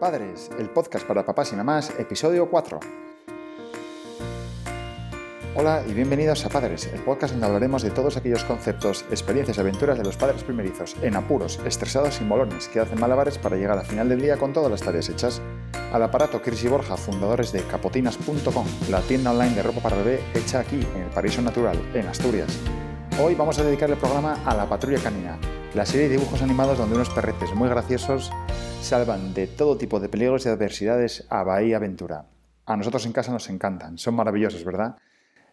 Padres, el podcast para papás y mamás, episodio 4. Hola y bienvenidos a Padres, el podcast donde hablaremos de todos aquellos conceptos, experiencias y aventuras de los padres primerizos, en apuros, estresados y molones, que hacen malabares para llegar al final del día con todas las tareas hechas. Al aparato Chris y Borja, fundadores de capotinas.com, la tienda online de ropa para bebé hecha aquí, en el Paraíso Natural, en Asturias. Hoy vamos a dedicar el programa a La Patrulla Canina, la serie de dibujos animados donde unos perretes muy graciosos salvan de todo tipo de peligros y adversidades a Bahía Aventura. A nosotros en casa nos encantan, son maravillosos, ¿verdad?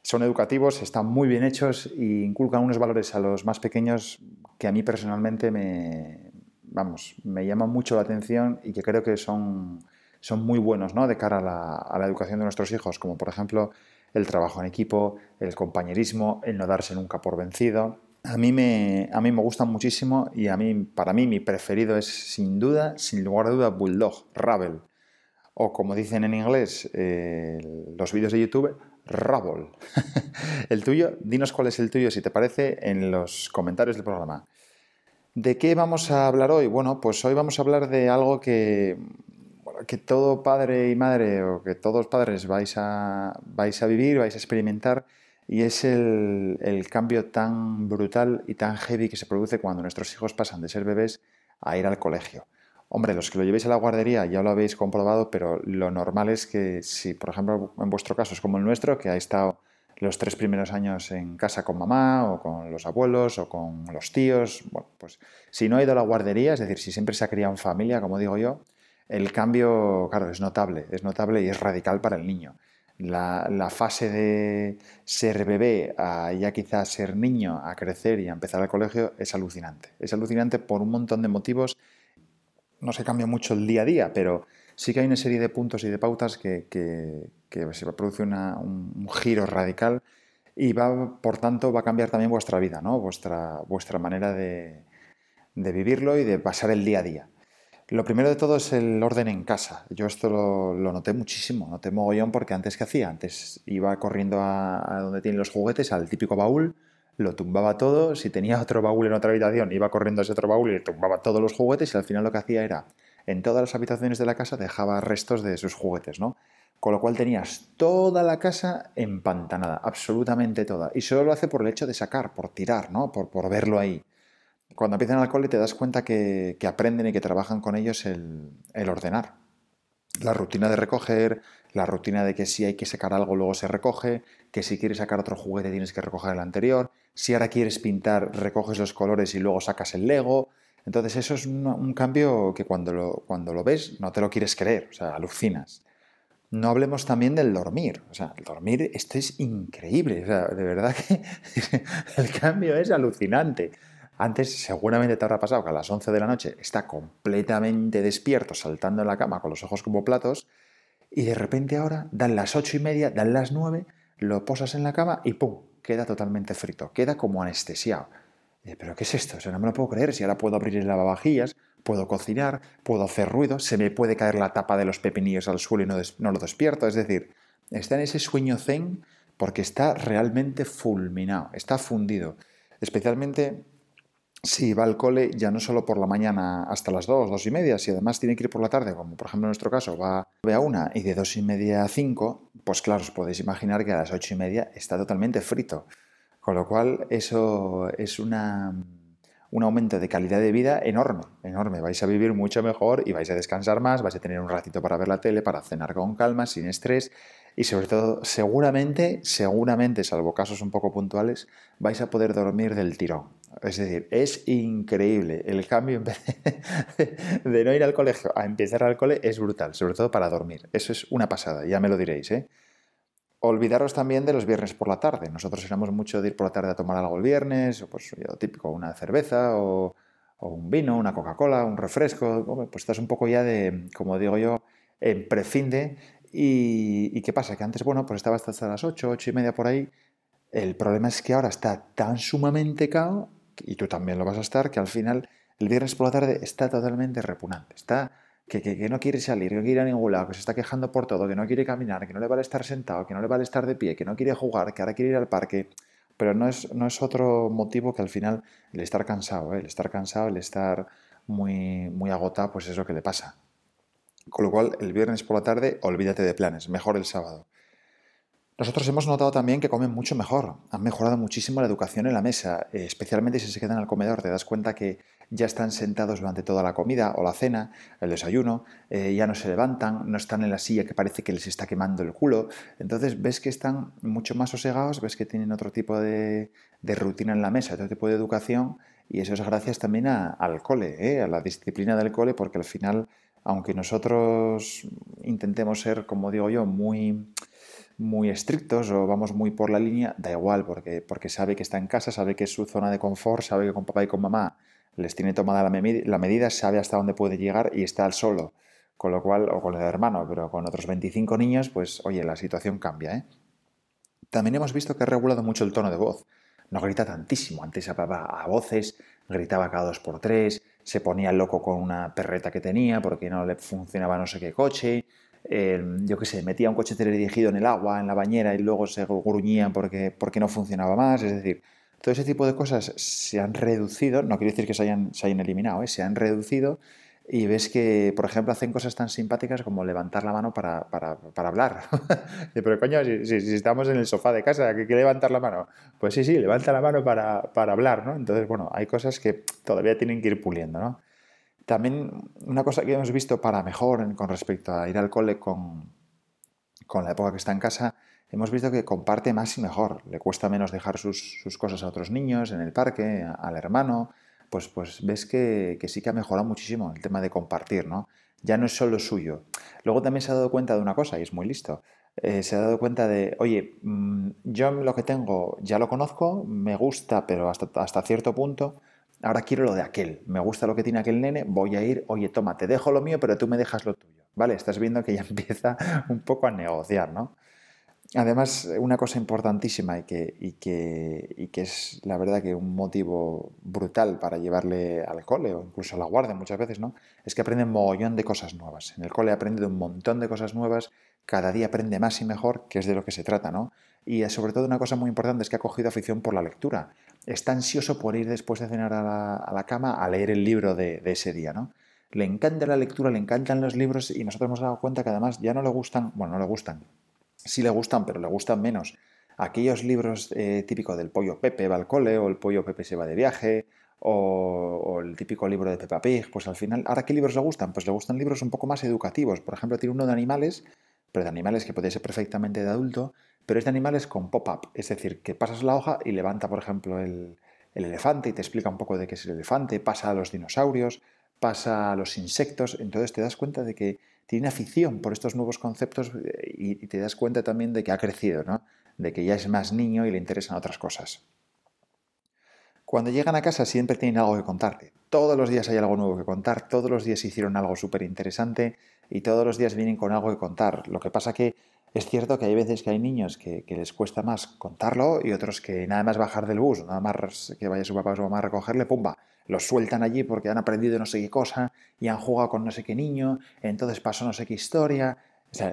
Son educativos, están muy bien hechos e inculcan unos valores a los más pequeños que a mí personalmente me, vamos, me llaman mucho la atención y que creo que son, son muy buenos ¿no? de cara a la, a la educación de nuestros hijos, como por ejemplo el trabajo en equipo, el compañerismo, el no darse nunca por vencido, a mí, me, a mí me gustan muchísimo y a mí, para mí mi preferido es sin duda, sin lugar a duda, Bulldog, Rabel. O como dicen en inglés eh, los vídeos de YouTube, Rabble. el tuyo, dinos cuál es el tuyo si te parece en los comentarios del programa. ¿De qué vamos a hablar hoy? Bueno, pues hoy vamos a hablar de algo que, que todo padre y madre o que todos padres vais a, vais a vivir, vais a experimentar y es el, cambio tan brutal y tan heavy que se produce cuando nuestros hijos pasan de ser bebés a ir al colegio. Hombre, los que lo llevéis a la guardería ya lo habéis comprobado, pero lo normal es que si, por ejemplo, en vuestro caso es como el nuestro, que ha estado los tres primeros años en casa con mamá o con los abuelos o con los tíos, pues si no ha ido a la guardería, es decir, si siempre se ha criado en familia, como digo yo, el cambio, claro, es notable, es notable y es radical para el niño la, fase de ser bebé a ya quizás ser niño, a crecer y a empezar al colegio es alucinante. Es alucinante por un montón de motivos. No se cambia mucho el día a día, pero sí que hay una serie de puntos y de pautas que, se va a producir un, giro radical y va, por tanto, va a cambiar también vuestra vida, ¿no? vuestra, vuestra manera de vivirlo y de pasar el día a día. Lo primero de todo es el orden en casa. Yo esto lo, noté muchísimo, noté mogollón porque antes que hacía, antes iba corriendo a, donde tienen los juguetes, al típico baúl, lo tumbaba todo, si tenía otro baúl en otra habitación, iba corriendo a ese otro baúl y tumbaba todos los juguetes y al final lo que hacía era, en todas las habitaciones de la casa dejaba restos de sus juguetes, ¿no? Con lo cual tenías toda la casa empantanada, absolutamente toda. Y solo lo hace por el hecho de sacar, por tirar, ¿no? Por, por verlo ahí cuando empiezan al cole te das cuenta que, aprenden y que trabajan con ellos el, ordenar. La rutina de recoger, la rutina de que si hay que sacar algo luego se recoge, que si quieres sacar otro juguete tienes que recoger el anterior, si ahora quieres pintar recoges los colores y luego sacas el Lego. Entonces eso es un, cambio que cuando lo, cuando lo ves no te lo quieres creer, o sea, alucinas. No hablemos también del dormir. O sea, el dormir, esto es increíble. O sea, de verdad que el cambio es alucinante. Antes seguramente te habrá pasado que a las 11 de la noche está completamente despierto, saltando en la cama con los ojos como platos, y de repente ahora dan las 8 y media, dan las 9, lo posas en la cama y ¡pum! queda totalmente frito, queda como anestesiado. ¿Pero qué es esto? O no me lo puedo creer. Si ahora puedo abrir el lavavajillas, puedo cocinar, puedo hacer ruido, se me puede caer la tapa de los pepinillos al suelo y no, no lo despierto. Es decir, está en ese sueño zen porque está realmente fulminado, está fundido. Especialmente si va al cole ya no solo por la mañana hasta las 2, 2 y media, si además tiene que ir por la tarde, como por ejemplo en nuestro caso va a una y de 2 y media a 5, pues claro, os podéis imaginar que a las 8 y media está totalmente frito. Con lo cual eso es una, un aumento de calidad de vida enorme, enorme. Vais a vivir mucho mejor y vais a descansar más, vais a tener un ratito para ver la tele, para cenar con calma, sin estrés y sobre todo, seguramente, seguramente, salvo casos un poco puntuales, vais a poder dormir del tirón. Es decir, es increíble. El cambio de no ir al colegio a empezar al cole es brutal, sobre todo para dormir. Eso es una pasada, ya me lo diréis. ¿eh? Olvidaros también de los viernes por la tarde. Nosotros éramos mucho de ir por la tarde a tomar algo el viernes, o pues yo típico, una cerveza o, un vino, una Coca-Cola, un refresco. Pues estás un poco ya de, como digo yo, en prefinde y, qué pasa? Que antes, bueno, pues estaba hasta las 8, 8 y media por ahí. El problema es que ahora está tan sumamente cao, y tú también lo vas a estar, que al final el viernes por la tarde está totalmente repugnante. Está que, que, no quiere salir, que no quiere ir a ningún lado, que se está quejando por todo, que no quiere caminar, que no le vale estar sentado, que no le vale estar de pie, que no quiere jugar, que ahora quiere ir al parque. Pero no es, no es otro motivo que al final el estar cansado, ¿eh? el estar cansado, el estar muy, muy agotado, pues es lo que le pasa. Con lo cual, el viernes por la tarde, olvídate de planes, mejor el sábado. Nosotros hemos notado también que comen mucho mejor, han mejorado muchísimo la educación en la mesa, eh, especialmente si se quedan al comedor, te das cuenta que ya están sentados durante toda la comida o la cena, el desayuno, eh, ya no se levantan, no están en la silla que parece que les está quemando el culo, entonces ves que están mucho más sosegados, ves que tienen otro tipo de, rutina en la mesa, otro tipo de educación y eso es gracias también al cole, ¿eh? a la disciplina del cole, porque al final, aunque nosotros intentemos ser, como digo yo, muy muy estrictos o vamos muy por la línea, da igual, porque, porque sabe que está en casa, sabe que es su zona de confort, sabe que con papá y con mamá les tiene tomada la, la medida, sabe hasta dónde puede llegar y está al solo. Con lo cual, o con el hermano, pero con otros 25 niños, pues oye, la situación cambia. ¿eh? También hemos visto que ha regulado mucho el tono de voz. No grita tantísimo. Antes hablaba a voces, gritaba cada dos por tres, se ponía loco con una perreta que tenía porque no le funcionaba no sé qué coche, yo qué sé, metía un coche teledirigido en el agua, en la bañera y luego se gruñía porque, porque no funcionaba más. Es decir, todo ese tipo de cosas se han reducido, no quiere decir que se hayan, se hayan eliminado, ¿eh? se han reducido y ves que, por ejemplo, hacen cosas tan simpáticas como levantar la mano para, para, para hablar. Pero coño, si, si, estamos en el sofá de casa, ¿qué, que levantar la mano? Pues sí, sí, levanta la mano para, para hablar, ¿no? Entonces, bueno, hay cosas que todavía tienen que ir puliendo, ¿no? También una cosa que hemos visto para mejor con respecto a ir al cole con, con la época que está en casa, hemos visto que comparte más y mejor. Le cuesta menos dejar sus, cosas a otros niños en el parque, al hermano. Pues, pues ves que, sí que ha mejorado muchísimo el tema de compartir, ¿no? Ya no es solo suyo. Luego también se ha dado cuenta de una cosa, y es muy listo. Eh, se ha dado cuenta de, oye, mm, yo lo que tengo ya lo conozco, me gusta, pero hasta, hasta cierto punto ahora quiero lo de aquel, me gusta lo que tiene aquel nene, voy a ir, oye, toma, te dejo lo mío, pero tú me dejas lo tuyo. ¿Vale? Estás viendo que ya empieza un poco a negociar, ¿no? Además, una cosa importantísima y que, es la verdad que un motivo brutal para llevarle al cole o incluso a la guardia muchas veces, ¿no? Es que aprende un mogollón de cosas nuevas. En el cole aprende un montón de cosas nuevas, cada día aprende más y mejor, que es de lo que se trata, ¿no? Y sobre todo una cosa muy importante es que ha cogido afición por la lectura está ansioso por ir después de cenar a la, cama a leer el libro de, ese día, ¿no? Le encanta la lectura, le encantan los libros y nosotros hemos dado cuenta que además ya no le gustan, bueno, no le gustan, sí le gustan, pero le gustan menos aquellos libros eh, típicos del pollo Pepe va al cole o el pollo Pepe se va de viaje o, el típico libro de Peppa Pig, pues al final, ¿ahora qué libros le gustan? Pues le gustan libros un poco más educativos. Por ejemplo, tiene uno de animales, pero de animales que puede ser perfectamente de adulto, pero es de animales con pop-up, es decir, que pasas la hoja y levanta, por ejemplo, el, elefante y te explica un poco de qué es el elefante, pasa a los dinosaurios, pasa a los insectos, entonces te das cuenta de que tiene afición por estos nuevos conceptos eh, y, te das cuenta también de que ha crecido, ¿no? de que ya es más niño y le interesan otras cosas. Cuando llegan a casa siempre tienen algo que contarte. Todos los días hay algo nuevo que contar, todos los días hicieron algo súper interesante y todos los días vienen con algo que contar. Lo que pasa que es cierto que hay veces que hay niños que, les cuesta más contarlo y otros que nada más bajar del bus, nada más que vaya su papá o su mamá a recogerle, pumba, los sueltan allí porque han aprendido no sé qué cosa y han jugado con no sé qué niño, entonces pasó no sé qué historia.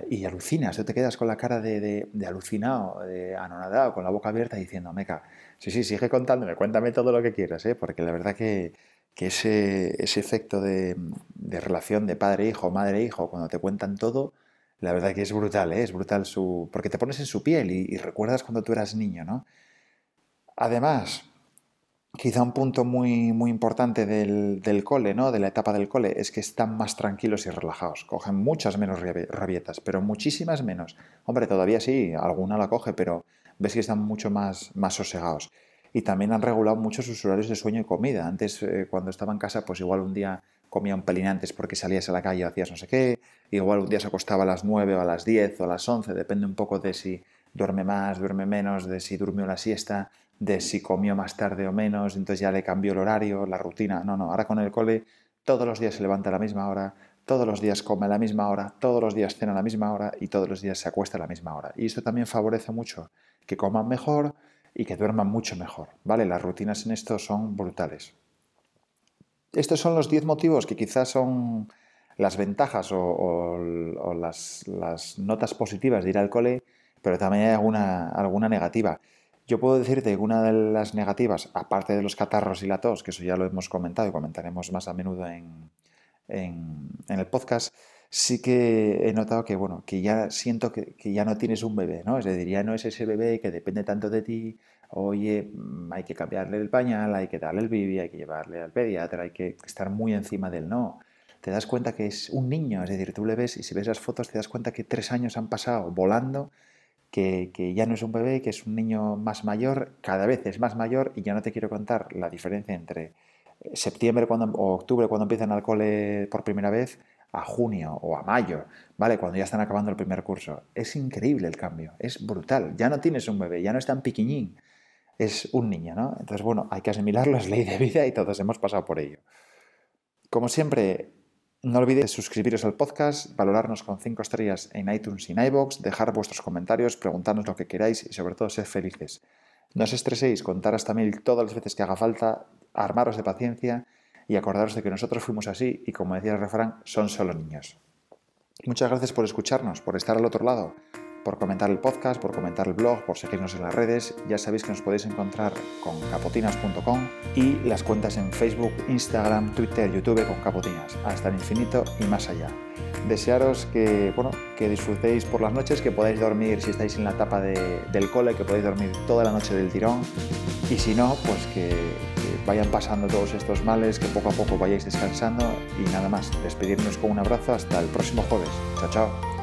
y alucinas, tú te quedas con la cara de, alucinado, de anonadado, con la boca abierta diciendo, meca, sí, sí, sigue contándome, cuéntame todo lo que quieras, ¿eh? porque la verdad que, ese, ese efecto de, de relación de padre-hijo, madre-hijo, cuando te cuentan todo, la verdad que es brutal, ¿eh? es brutal su... porque te pones en su piel y, recuerdas cuando tú eras niño, ¿no? Además, quizá un punto muy, muy importante del, del, cole, ¿no? De la etapa del cole, es que están más tranquilos y relajados. Cogen muchas menos rabietas, pero muchísimas menos. Hombre, todavía sí, alguna la coge, pero ves que están mucho más, más sosegados. Y también han regulado mucho sus horarios de sueño y comida. Antes, eh, cuando estaba en casa, pues igual un día comía un pelín antes porque salías a la calle o hacías no sé qué, igual un día se acostaba a las 9 o a las 10 o a las 11, depende un poco de si duerme más, duerme menos, de si durmió la siesta, de si comió más tarde o menos, entonces ya le cambió el horario, la rutina. No, no, ahora con el cole todos los días se levanta a la misma hora, todos los días come a la misma hora, todos los días cena a la misma hora y todos los días se acuesta a la misma hora. Y esto también favorece mucho que coman mejor y que duerman mucho mejor, ¿vale? Las rutinas en esto son brutales. Estos son los 10 motivos que quizás son las ventajas o, las, notas positivas de ir al cole, pero también hay alguna, alguna negativa. Yo puedo decirte que una de las negativas, aparte de los catarros y la tos, que eso ya lo hemos comentado y comentaremos más a menudo en, en, el podcast, sí que he notado que, bueno, que ya siento que, ya no tienes un bebé, ¿no? Es decir, ya no es ese bebé que depende tanto de ti, oye, mm, hay que cambiarle el pañal, hay que darle el bibi, hay que llevarle al pediatra, hay que estar muy encima del no. Te das cuenta que es un niño, es decir, tú le ves y si ves las fotos te das cuenta que tres años han pasado volando, que, que ya no es un bebé, que es un niño más mayor, cada vez es más mayor y ya no te quiero contar la diferencia entre eh, septiembre cuando, o octubre cuando empiezan al cole por primera vez a junio o a mayo, ¿vale? Cuando ya están acabando el primer curso. Es increíble el cambio, es brutal. Ya no tienes un bebé, ya no es tan piquiñín es un niño, ¿no? Entonces, bueno, hay que asimilarlo, es ley de vida y todos hemos pasado por ello. Como siempre, no olvidéis suscribiros al podcast, valorarnos con 5 estrellas en iTunes y en iVoox, dejar vuestros comentarios, preguntarnos lo que queráis y sobre todo ser felices. No os estreséis, contar hasta mil todas las veces que haga falta, armaros de paciencia y acordaros de que nosotros fuimos así y como decía el refrán, son solo niños. Muchas gracias por escucharnos, por estar al otro lado por comentar el podcast, por comentar el blog, por seguirnos en las redes. Ya sabéis que nos podéis encontrar con capotinas.com y las cuentas en Facebook, Instagram, Twitter, YouTube con Capotinas, hasta el infinito y más allá. Desearos que, bueno, que disfrutéis por las noches, que podáis dormir si estáis en la etapa del cole, que podáis dormir toda la noche del tirón y si no, pues que vayan pasando todos estos males, que poco a poco vayáis descansando y nada más, despedirnos con un abrazo hasta el próximo jueves. Chao, chao.